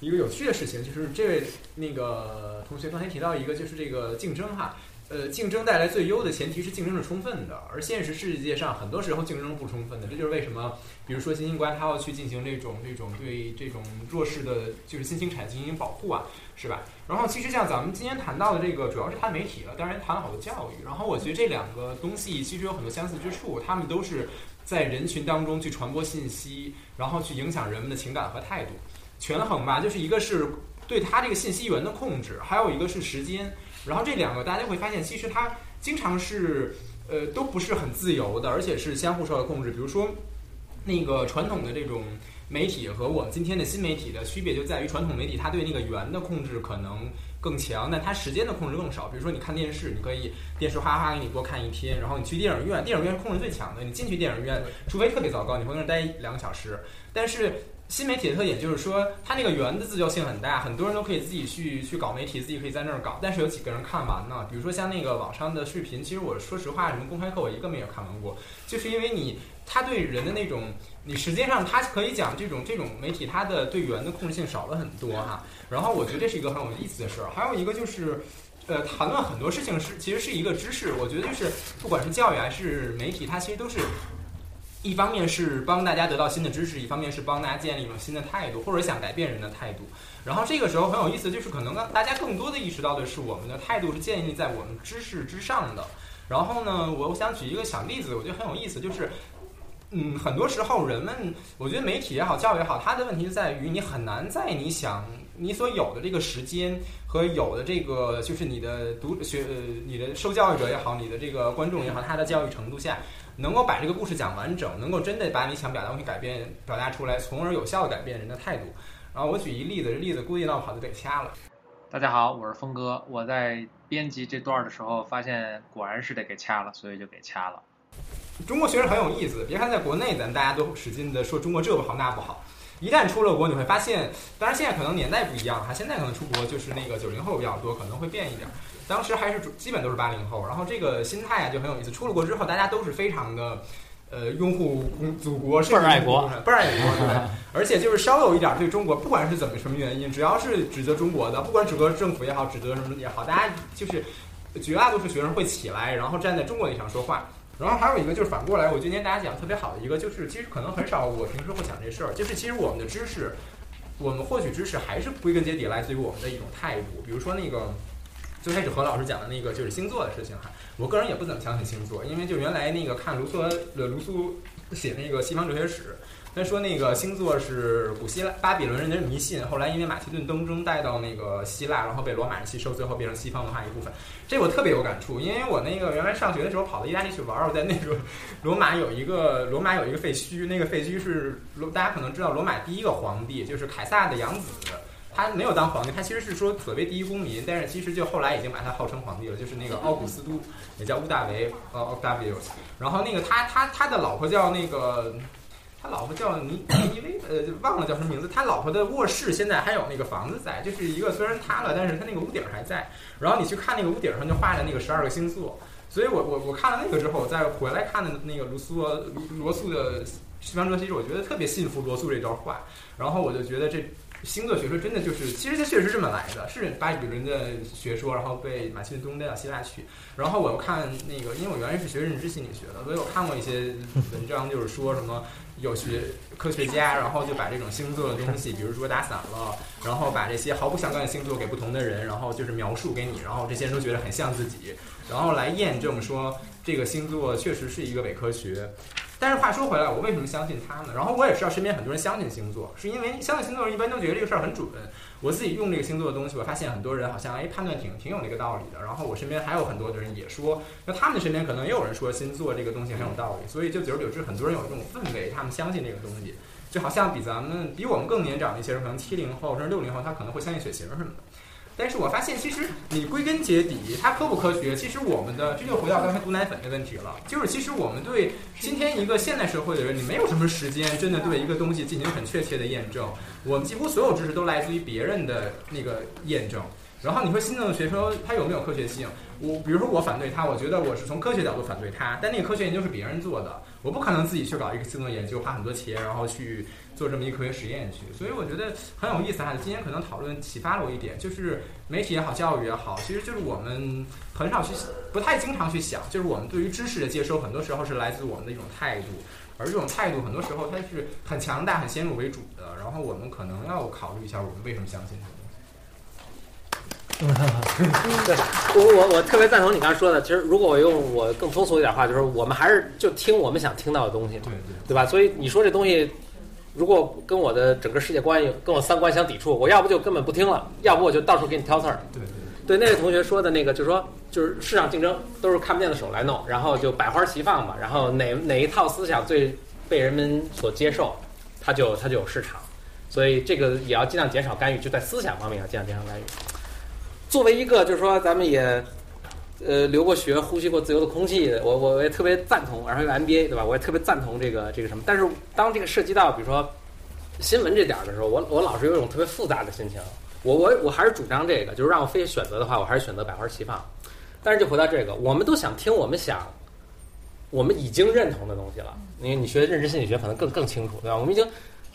一个有趣的事情，就是这位那个同学刚才提到一个，就是这个竞争哈。呃，竞争带来最优的前提是竞争是充分的，而现实世界上很多时候竞争不充分的，这就是为什么，比如说新兴官他要去进行这种这种对这种弱势的，就是新兴产业进行保护啊，是吧？然后其实像咱们今天谈到的这个，主要是谈媒体了，当然谈了好多教育，然后我觉得这两个东西其实有很多相似之处，他们都是在人群当中去传播信息，然后去影响人们的情感和态度。权衡吧，就是一个是对他这个信息源的控制，还有一个是时间。然后这两个大家会发现，其实它经常是呃都不是很自由的，而且是相互受到控制。比如说，那个传统的这种媒体和我们今天的新媒体的区别就在于，传统媒体它对那个源的控制可能更强，但它时间的控制更少。比如说你看电视，你可以电视哗哗给你多看一天，然后你去电影院，电影院是控制最强的，你进去电影院，除非特别糟糕，你会在那待两个小时。但是新媒体的特点就是说，它那个源的自救性很大，很多人都可以自己去去搞媒体，自己可以在那儿搞。但是有几个人看完呢？比如说像那个网上的视频，其实我说实话，什么公开课我一个没有看完过，就是因为你他对人的那种，你实际上他可以讲这种这种媒体，它的对源的控制性少了很多哈。然后我觉得这是一个很有意思的事儿。还有一个就是，呃，谈论很多事情是其实是一个知识。我觉得就是不管是教育还是媒体，它其实都是。一方面是帮大家得到新的知识，一方面是帮大家建立一种新的态度，或者想改变人的态度。然后这个时候很有意思，就是可能大家更多的意识到的是，我们的态度是建立在我们知识之上的。然后呢，我想举一个小例子，我觉得很有意思，就是，嗯，很多时候人们，我觉得媒体也好，教育也好，它的问题就在于你很难在你想你所有的这个时间和有的这个就是你的读学呃你的受教育者也好，你的这个观众也好，他的教育程度下。能够把这个故事讲完整，能够真的把你想表达东西改变表达出来，从而有效的改变人的态度。然后我举一例子，这例子估计闹不好就得掐了。大家好，我是峰哥。我在编辑这段的时候，发现果然是得给掐了，所以就给掐了。中国学生很有意思，别看在国内咱大家都使劲的说中国这不好那不好，一旦出了国，你会发现，当然现在可能年代不一样哈，现在可能出国就是那个九零后比较多，可能会变一点。当时还是基本都是八零后，然后这个心态啊就很有意思。出了国之后，大家都是非常的，呃，拥护祖国，倍儿爱国，倍儿爱国，对。而且就是稍有一点对中国，不管是怎么什么原因，只要是指责中国的，不管指责政府也好，指责什么也好，大家就是绝大多数学生会起来，然后站在中国立场说话。然后还有一个就是反过来，我今天大家讲特别好的一个，就是其实可能很少我平时会想这事儿，就是其实我们的知识，我们获取知识还是归根结底来自于我们的一种态度，比如说那个。最开始何老师讲的那个就是星座的事情哈，我个人也不怎么相信星座，因为就原来那个看卢梭的卢梭写那个西方哲学史，他说那个星座是古希腊巴比伦人的迷信，后来因为马其顿东征带到那个希腊，然后被罗马人吸收，最后变成西方文化一部分。这我特别有感触，因为我那个原来上学的时候跑到意大利去玩，我在那个 罗马有一个罗马有一个废墟，那个废墟是罗大家可能知道罗马第一个皇帝就是凯撒的养子。他没有当皇帝，他其实是说所谓第一公民，但是其实就后来已经把他号称皇帝了，就是那个奥古斯都，也叫乌大维，呃，Octavius。然后那个他他他的老婆叫那个，他老婆叫尼尼维，呃，忘了叫什么名字。他老婆的卧室现在还有那个房子在，就是一个虽然塌了，但是他那个屋顶还在。然后你去看那个屋顶上就画着那个十二个星座，所以我我我看了那个之后，再回来看的那个卢梭罗罗素的西方哲学，我觉得特别信服罗素这段话，然后我就觉得这。星座学说真的就是，其实它确实这么来的，是巴比伦的学说，然后被马其顿东带到希腊去。然后我又看那个，因为我原来是学认知心理学的，所以我看过一些文章，就是说什么有学科学家，然后就把这种星座的东西，比如说打散了，然后把这些毫不相干的星座给不同的人，然后就是描述给你，然后这些人都觉得很像自己，然后来验证说这个星座确实是一个伪科学。但是话说回来，我为什么相信他呢？然后我也知道身边很多人相信星座，是因为相信星座人一般都觉得这个事儿很准。我自己用这个星座的东西，我发现很多人好像哎判断挺挺有那个道理的。然后我身边还有很多的人也说，那他们身边可能也有人说星座这个东西很有道理。所以就久而久之，很多人有这种氛围，他们相信这个东西，就好像比咱们比我们更年长的一些人，可能七零后甚至六零后，他可能会相信血型什么的。但是我发现，其实你归根结底，它科不科学？其实我们的这就回到刚才毒奶粉的问题了。就是其实我们对今天一个现代社会的人，你没有什么时间真的对一个东西进行很确切的验证。我们几乎所有知识都来自于别人的那个验证。然后你会新的学说它有没有科学性？我比如说我反对它，我觉得我是从科学角度反对它，但那个科学研究是别人做的，我不可能自己去搞一个新的研究，花很多钱，然后去做这么一科学实验去。所以我觉得很有意思哈。今天可能讨论启发了我一点，就是媒体也好，教育也好，其实就是我们很少去，不太经常去想，就是我们对于知识的接收，很多时候是来自我们的一种态度，而这种态度很多时候它是很强大、很先入为主的。然后我们可能要考虑一下，我们为什么相信它。对，我我我特别赞同你刚才说的。其实，如果我用我更通俗一点话，就是我们还是就听我们想听到的东西，对对对吧？所以你说这东西，如果跟我的整个世界观、跟我三观相抵触，我要不就根本不听了，要不我就到处给你挑刺儿。对对对，那位同学说的那个，就是说，就是市场竞争都是看不见的手来弄，然后就百花齐放嘛，然后哪哪一套思想最被人们所接受，它就它就有市场。所以这个也要尽量减少干预，就在思想方面要尽量减少干预。作为一个就是说咱们也呃留过学、呼吸过自由的空气，我我我也特别赞同，然后有 MBA 对吧？我也特别赞同这个这个什么。但是当这个涉及到比如说新闻这点的时候，我我老是有一种特别复杂的心情。我我我还是主张这个，就是让我非选择的话，我还是选择百花齐放。但是就回到这个，我们都想听我们想我们已经认同的东西了。因为你学认知心理学可能更更清楚，对吧？我们已经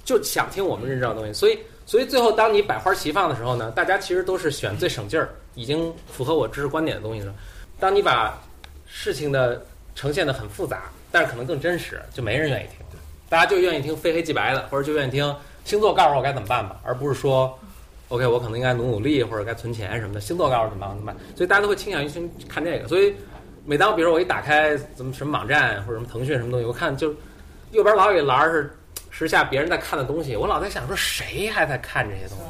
就想听我们认知的东西，所以。所以最后，当你百花齐放的时候呢，大家其实都是选最省劲儿、已经符合我知识观点的东西了。当你把事情的呈现的很复杂，但是可能更真实，就没人愿意听。大家就愿意听非黑即白的，或者就愿意听星座告诉我该怎么办吧，而不是说，OK，我可能应该努努力或者该存钱什么的。星座告诉我怎么办怎么办，所以大家都会倾向于去看这个。所以每当比如说我一打开怎么什么网站或者什么腾讯什么东西，我看就右边老有一栏是。时下别人在看的东西，我老在想说谁还在看这些东西？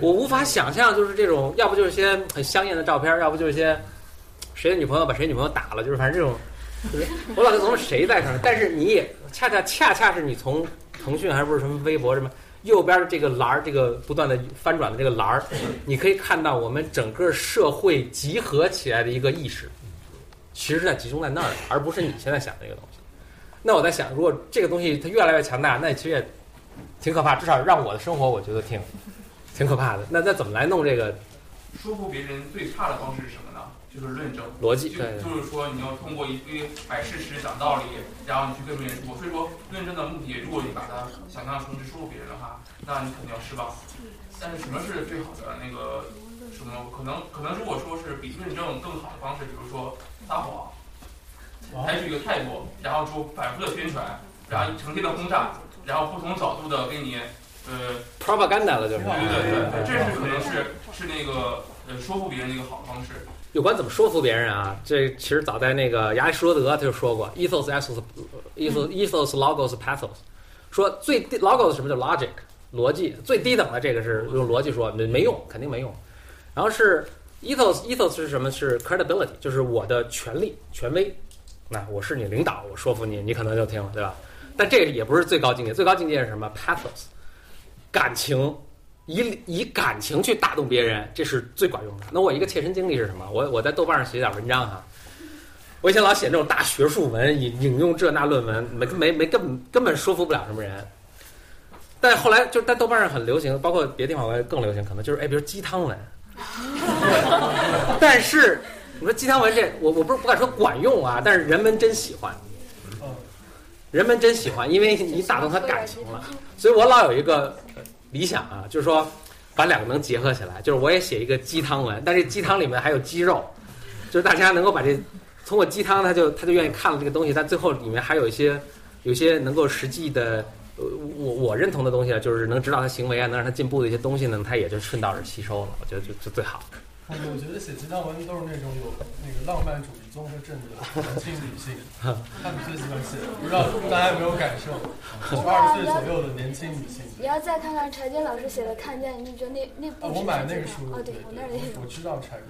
我无法想象，就是这种，要不就是些很香艳的照片，要不就是些谁的女朋友把谁女朋友打了，就是反正这种，就是我老在琢谁在看。但是你也恰恰恰恰是你从腾讯还是不是什么微博什么右边的这个栏儿，这个不断的翻转的这个栏儿，你可以看到我们整个社会集合起来的一个意识，其实是在集中在那儿，而不是你现在想这个东西。那我在想，如果这个东西它越来越强大，那其实也挺可怕。至少让我的生活，我觉得挺挺可怕的。那那怎么来弄这个？说服别人最差的方式是什么呢？就是论证逻辑。对，就是说你要通过一堆摆事实、讲道理，然后你去跟别人说。所以说，论证的目的，如果你把它想象成是说服别人的话，那你肯定要失望。但是什么是最好的那个什么？可能可能如果说是比论证更好的方式，比如说撒谎。采取一个态度，然后就反复的宣传，然后成天的轰炸，然后不同角度的给你，呃，propaganda 了就是。对对对，这是可能是是那个呃说服别人的一个好的方式。有关怎么说服别人啊？这其实早在那个亚里士多德他就说过，ethos ethos ethos logos pathos，说最低 logos 什么叫 logic 逻辑，最低等的这个是用逻辑说没没用，肯定没用。然后是 ethos ethos 是什么？是 credibility，就是我的权利权威。那我是你领导，我说服你，你可能就听了，对吧？但这也不是最高境界，最高境界是什么？pathos，感情，以以感情去打动别人，这是最管用的。那我一个切身经历是什么？我我在豆瓣上写点文章哈，我以前老写那种大学术文，引引用这那论文，没没没根本根本说服不了什么人。但后来就在豆瓣上很流行，包括别的地方我也更流行，可能就是哎，比如鸡汤文，但是。你说鸡汤文这，我我不是不敢说管用啊，但是人们真喜欢，人们真喜欢，因为你打动他感情了。所以我老有一个理想啊，就是说把两个能结合起来，就是我也写一个鸡汤文，但是鸡汤里面还有鸡肉，就是大家能够把这通过鸡汤，他就他就愿意看了这个东西，但最后里面还有一些有些能够实际的，呃，我我认同的东西啊，就是能指导他行为啊，能让他进步的一些东西呢，他也就顺道而吸收了。我觉得就就最好。我觉得写鸡汤文都是那种有那个浪漫主义综合症的年轻女性，他们最喜欢写。不知道大家有没有感受？二十岁左右的年轻女性。你要再看看柴静老师写的《看见》，你就觉得那那部。我买那个书。哦，对，我那里我知道柴